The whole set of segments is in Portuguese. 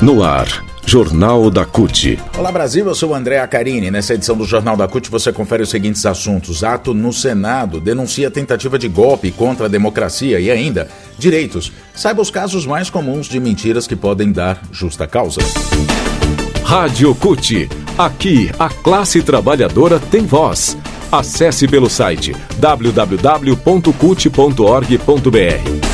No ar, Jornal da CUT. Olá Brasil, eu sou o André Acarini. Nessa edição do Jornal da CUT você confere os seguintes assuntos. Ato no Senado denuncia tentativa de golpe contra a democracia e ainda direitos. Saiba os casos mais comuns de mentiras que podem dar justa causa. Rádio CUT. Aqui, a classe trabalhadora tem voz. Acesse pelo site www.cut.org.br.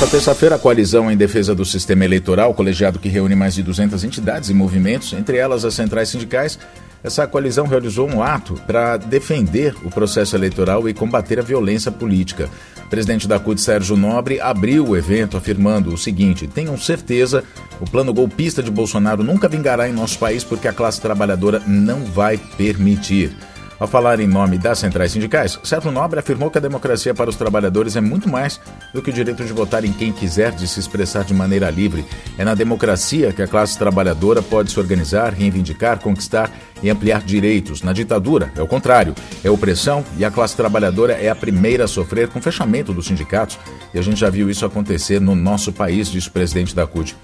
Nessa terça-feira, a coalizão em defesa do sistema eleitoral, colegiado que reúne mais de 200 entidades e movimentos, entre elas as centrais sindicais, essa coalizão realizou um ato para defender o processo eleitoral e combater a violência política. O presidente da CUT, Sérgio Nobre, abriu o evento afirmando o seguinte: tenham certeza, o plano golpista de Bolsonaro nunca vingará em nosso país porque a classe trabalhadora não vai permitir. Ao falar em nome das centrais sindicais, Sérgio Nobre afirmou que a democracia para os trabalhadores é muito mais do que o direito de votar em quem quiser, de se expressar de maneira livre. É na democracia que a classe trabalhadora pode se organizar, reivindicar, conquistar e ampliar direitos. Na ditadura, é o contrário. É opressão e a classe trabalhadora é a primeira a sofrer com o fechamento dos sindicatos. E a gente já viu isso acontecer no nosso país, disse o presidente da CUT.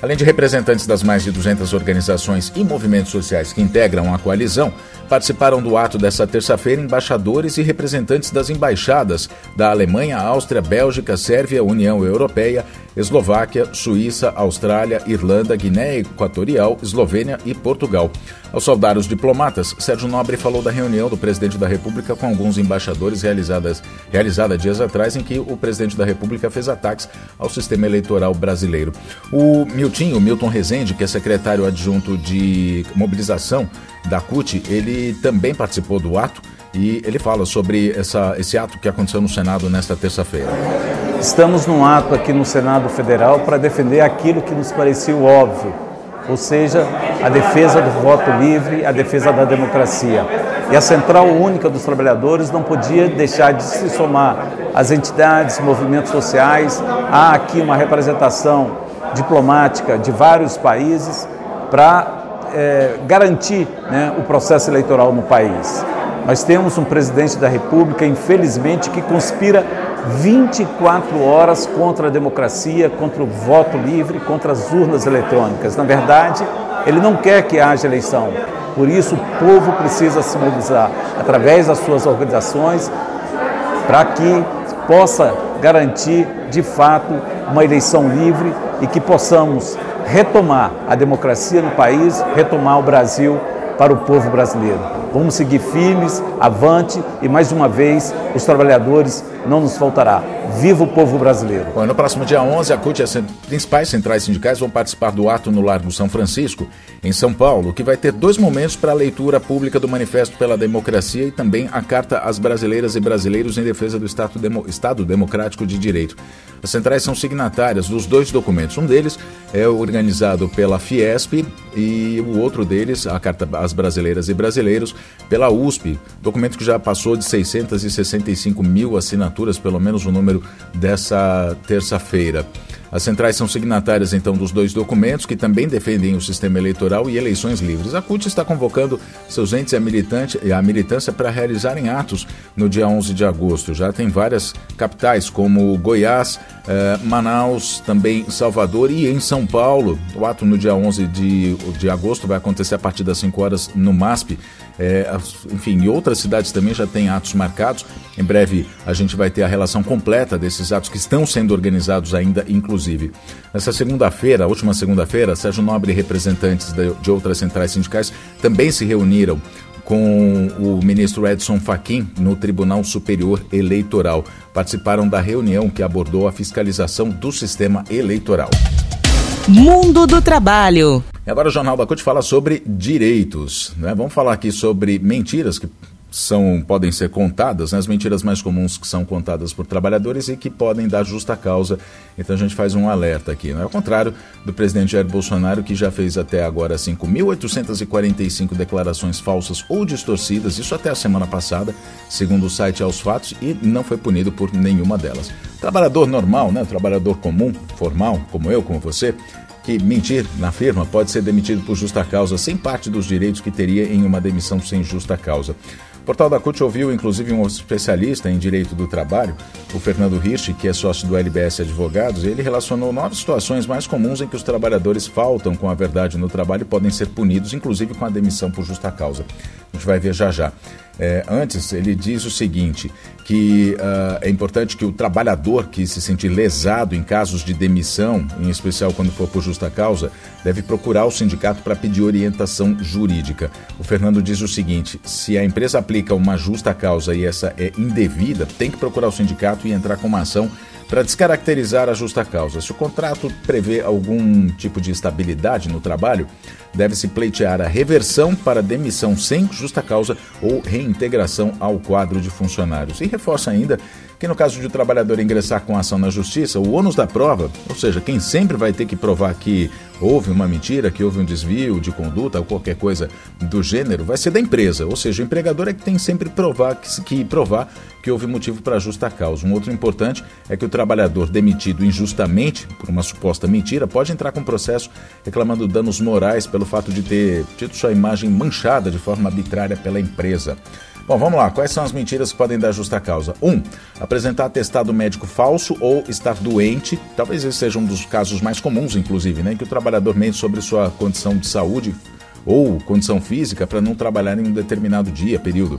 Além de representantes das mais de 200 organizações e movimentos sociais que integram a coalizão, participaram do ato dessa terça-feira embaixadores e representantes das embaixadas da Alemanha, Áustria, Bélgica, Sérvia, União Europeia, Eslováquia, Suíça, Austrália, Irlanda, Guiné Equatorial, Eslovênia e Portugal. Ao saudar os diplomatas, Sérgio Nobre falou da reunião do presidente da República com alguns embaixadores realizadas, realizada dias atrás, em que o presidente da República fez ataques ao sistema eleitoral brasileiro. O Miltinho, Milton Rezende, que é secretário adjunto de mobilização da CUT, ele também participou do ato e ele fala sobre essa, esse ato que aconteceu no Senado nesta terça-feira. Estamos num ato aqui no Senado Federal para defender aquilo que nos pareceu óbvio, ou seja, a defesa do voto livre, a defesa da democracia. E a Central Única dos Trabalhadores não podia deixar de se somar às entidades, movimentos sociais. Há aqui uma representação diplomática de vários países para é, garantir né, o processo eleitoral no país. Nós temos um presidente da República, infelizmente, que conspira 24 horas contra a democracia, contra o voto livre, contra as urnas eletrônicas. Na verdade, ele não quer que haja eleição. Por isso, o povo precisa se mobilizar através das suas organizações para que possa garantir, de fato, uma eleição livre e que possamos retomar a democracia no país, retomar o Brasil para o povo brasileiro. Vamos seguir firmes, avante e mais uma vez os trabalhadores não nos faltará. Viva o povo brasileiro! Bom, no próximo dia 11, a CUT e as principais centrais sindicais vão participar do ato no Largo São Francisco, em São Paulo, que vai ter dois momentos para a leitura pública do Manifesto pela Democracia e também a Carta às Brasileiras e Brasileiros em Defesa do Estado, Demo Estado Democrático de Direito. As centrais são signatárias dos dois documentos. Um deles é organizado pela Fiesp e o outro deles, a Carta às Brasileiras e Brasileiros, pela USP. Documento que já passou de 665 mil assinaturas, pelo menos o número dessa terça-feira. As centrais são signatárias, então, dos dois documentos que também defendem o sistema eleitoral e eleições livres. A CUT está convocando seus entes e a, militante, a militância para realizarem atos no dia 11 de agosto. Já tem várias capitais, como Goiás, eh, Manaus, também Salvador e em São Paulo. O ato no dia 11 de, de agosto vai acontecer a partir das 5 horas no MASP. É, enfim, em outras cidades também já tem atos marcados. Em breve a gente vai ter a relação completa desses atos que estão sendo organizados ainda, inclusive. Nessa segunda-feira, última segunda-feira, Sérgio Nobre e representantes de outras centrais sindicais também se reuniram com o ministro Edson Fachin no Tribunal Superior Eleitoral. Participaram da reunião que abordou a fiscalização do sistema eleitoral. Mundo do Trabalho. E agora o Jornal da CUT fala sobre direitos. Né? Vamos falar aqui sobre mentiras que são podem ser contadas, né? as mentiras mais comuns que são contadas por trabalhadores e que podem dar justa causa. Então a gente faz um alerta aqui. Né? Ao contrário do presidente Jair Bolsonaro, que já fez até agora 5.845 declarações falsas ou distorcidas, isso até a semana passada, segundo o site Aos Fatos, e não foi punido por nenhuma delas. Trabalhador normal, né? trabalhador comum, formal, como eu, como você, que mentir na firma pode ser demitido por justa causa, sem parte dos direitos que teria em uma demissão sem justa causa. Portal da CUT ouviu inclusive um especialista em direito do trabalho, o Fernando Hirsch, que é sócio do LBS Advogados, e ele relacionou nove situações mais comuns em que os trabalhadores faltam com a verdade no trabalho e podem ser punidos, inclusive com a demissão por justa causa. A gente vai ver já já. É, antes, ele diz o seguinte: que uh, é importante que o trabalhador que se sentir lesado em casos de demissão, em especial quando for por justa causa, deve procurar o sindicato para pedir orientação jurídica. O Fernando diz o seguinte: se a empresa aplica uma justa causa e essa é indevida, tem que procurar o sindicato e entrar com uma ação para descaracterizar a justa causa. Se o contrato prevê algum tipo de estabilidade no trabalho, deve-se pleitear a reversão para demissão sem justa causa ou reintegração ao quadro de funcionários. E reforça ainda que no caso de o trabalhador ingressar com ação na justiça, o ônus da prova, ou seja, quem sempre vai ter que provar que houve uma mentira, que houve um desvio de conduta ou qualquer coisa do gênero, vai ser da empresa, ou seja, o empregador é que tem sempre provar que, que provar que houve motivo para justa causa. Um outro importante é que o trabalhador demitido injustamente por uma suposta mentira pode entrar com processo reclamando danos morais pelo fato de ter tido sua imagem manchada de forma arbitrária pela empresa. Bom, vamos lá. Quais são as mentiras que podem dar justa causa? Um, apresentar atestado médico falso ou estar doente. Talvez esse seja um dos casos mais comuns, inclusive, né? Que o trabalhador mente sobre sua condição de saúde ou condição física para não trabalhar em um determinado dia, período.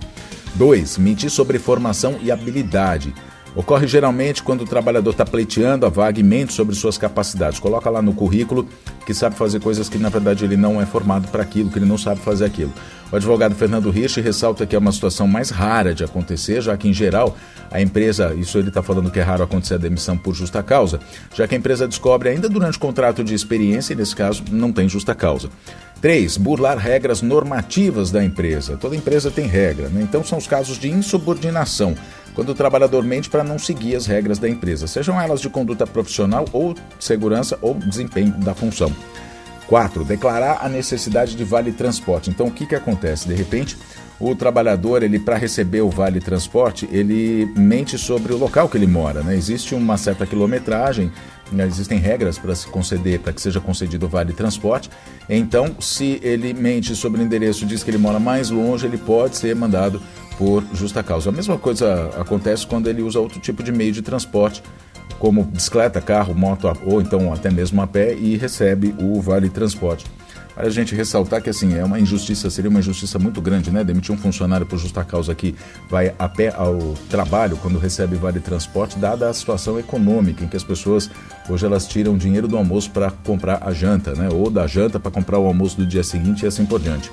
2. Mentir sobre formação e habilidade. Ocorre geralmente quando o trabalhador está pleiteando a vaga e mente sobre suas capacidades. Coloca lá no currículo que sabe fazer coisas que na verdade ele não é formado para aquilo, que ele não sabe fazer aquilo. O advogado Fernando Rich ressalta que é uma situação mais rara de acontecer, já que em geral a empresa, isso ele está falando que é raro acontecer a demissão por justa causa, já que a empresa descobre ainda durante o contrato de experiência, e nesse caso não tem justa causa. 3. Burlar regras normativas da empresa. Toda empresa tem regra, né? então são os casos de insubordinação quando o trabalhador mente para não seguir as regras da empresa, sejam elas de conduta profissional ou segurança ou desempenho da função. 4. Declarar a necessidade de vale transporte. Então, o que, que acontece? De repente, o trabalhador, ele para receber o vale transporte, ele mente sobre o local que ele mora. Né? Existe uma certa quilometragem, né? existem regras para se conceder, para que seja concedido o vale transporte. Então, se ele mente sobre o endereço, diz que ele mora mais longe, ele pode ser mandado por justa causa. A mesma coisa acontece quando ele usa outro tipo de meio de transporte, como bicicleta, carro, moto ou então até mesmo a pé e recebe o vale transporte. Para a gente ressaltar que assim é uma injustiça, seria uma injustiça muito grande, né? Demitir um funcionário por justa causa que vai a pé ao trabalho quando recebe vale transporte, dada a situação econômica em que as pessoas hoje elas tiram dinheiro do almoço para comprar a janta, né? Ou da janta para comprar o almoço do dia seguinte e assim por diante.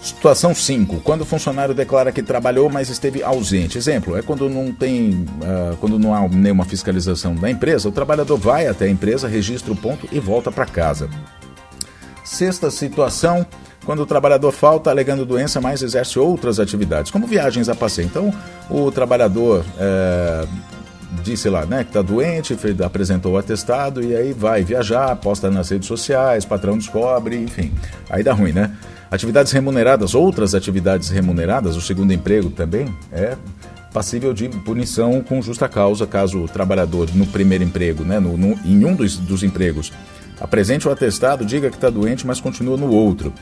Situação 5. Quando o funcionário declara que trabalhou, mas esteve ausente. Exemplo, é quando não tem, uh, quando não há nenhuma fiscalização da empresa, o trabalhador vai até a empresa, registra o ponto e volta para casa. Sexta situação, quando o trabalhador falta alegando doença, mas exerce outras atividades, como viagens a passeio. Então, o trabalhador é, disse lá, né, que está doente, apresentou o atestado e aí vai viajar, posta nas redes sociais, patrão descobre, enfim. Aí dá ruim, né? Atividades remuneradas, outras atividades remuneradas, o segundo emprego também é passível de punição com justa causa caso o trabalhador no primeiro emprego, né, no, no em um dos, dos empregos, apresente o atestado, diga que está doente, mas continua no outro.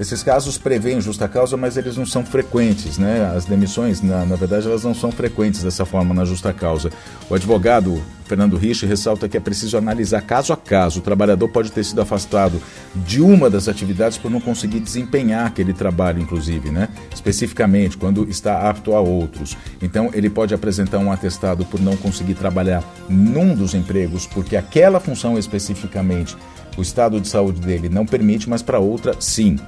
Esses casos prevêem justa causa, mas eles não são frequentes, né? As demissões, na, na verdade, elas não são frequentes dessa forma na justa causa. O advogado Fernando Rich ressalta que é preciso analisar caso a caso. O trabalhador pode ter sido afastado de uma das atividades por não conseguir desempenhar aquele trabalho, inclusive, né? Especificamente, quando está apto a outros. Então, ele pode apresentar um atestado por não conseguir trabalhar num dos empregos, porque aquela função especificamente o estado de saúde dele não permite, mas para outra, sim.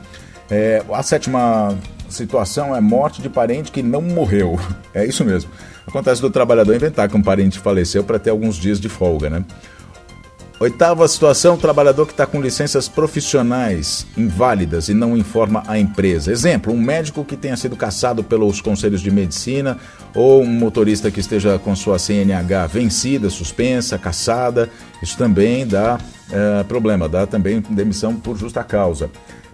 É, a sétima situação é morte de parente que não morreu. É isso mesmo. Acontece do trabalhador inventar que um parente faleceu para ter alguns dias de folga, né? Oitava situação, trabalhador que está com licenças profissionais inválidas e não informa a empresa. Exemplo, um médico que tenha sido caçado pelos conselhos de medicina ou um motorista que esteja com sua CNH vencida, suspensa, caçada. Isso também dá é, problema, dá também demissão por justa causa.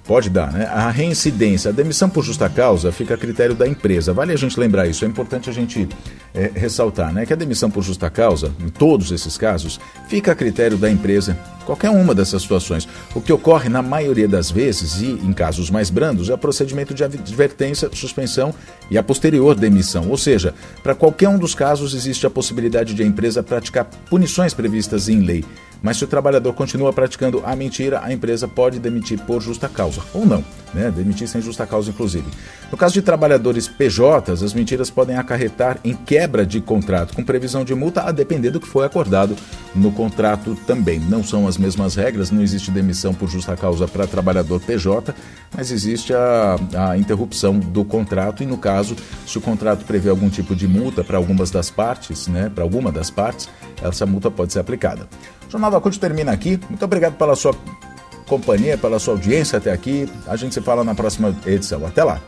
Pode dar, né? A reincidência, a demissão por justa causa fica a critério da empresa. Vale a gente lembrar isso, é importante a gente é, ressaltar, né? Que a demissão por justa causa, em todos esses casos, fica a critério da empresa qualquer uma dessas situações. O que ocorre na maioria das vezes, e em casos mais brandos, é o procedimento de advertência, suspensão e a posterior demissão. Ou seja, para qualquer um dos casos existe a possibilidade de a empresa praticar punições previstas em lei. Mas se o trabalhador continua praticando a mentira, a empresa pode demitir por justa causa, ou não, né? demitir sem justa causa, inclusive. No caso de trabalhadores PJs, as mentiras podem acarretar em quebra de contrato, com previsão de multa a depender do que foi acordado no contrato também. Não são as mesmas regras, não existe demissão por justa causa para trabalhador PJ, mas existe a, a interrupção do contrato e, no caso, se o contrato prevê algum tipo de multa para algumas das partes, né, para alguma das partes, essa multa pode ser aplicada. O Jornal da CUT termina aqui. Muito obrigado pela sua companhia, pela sua audiência até aqui. A gente se fala na próxima edição. Até lá.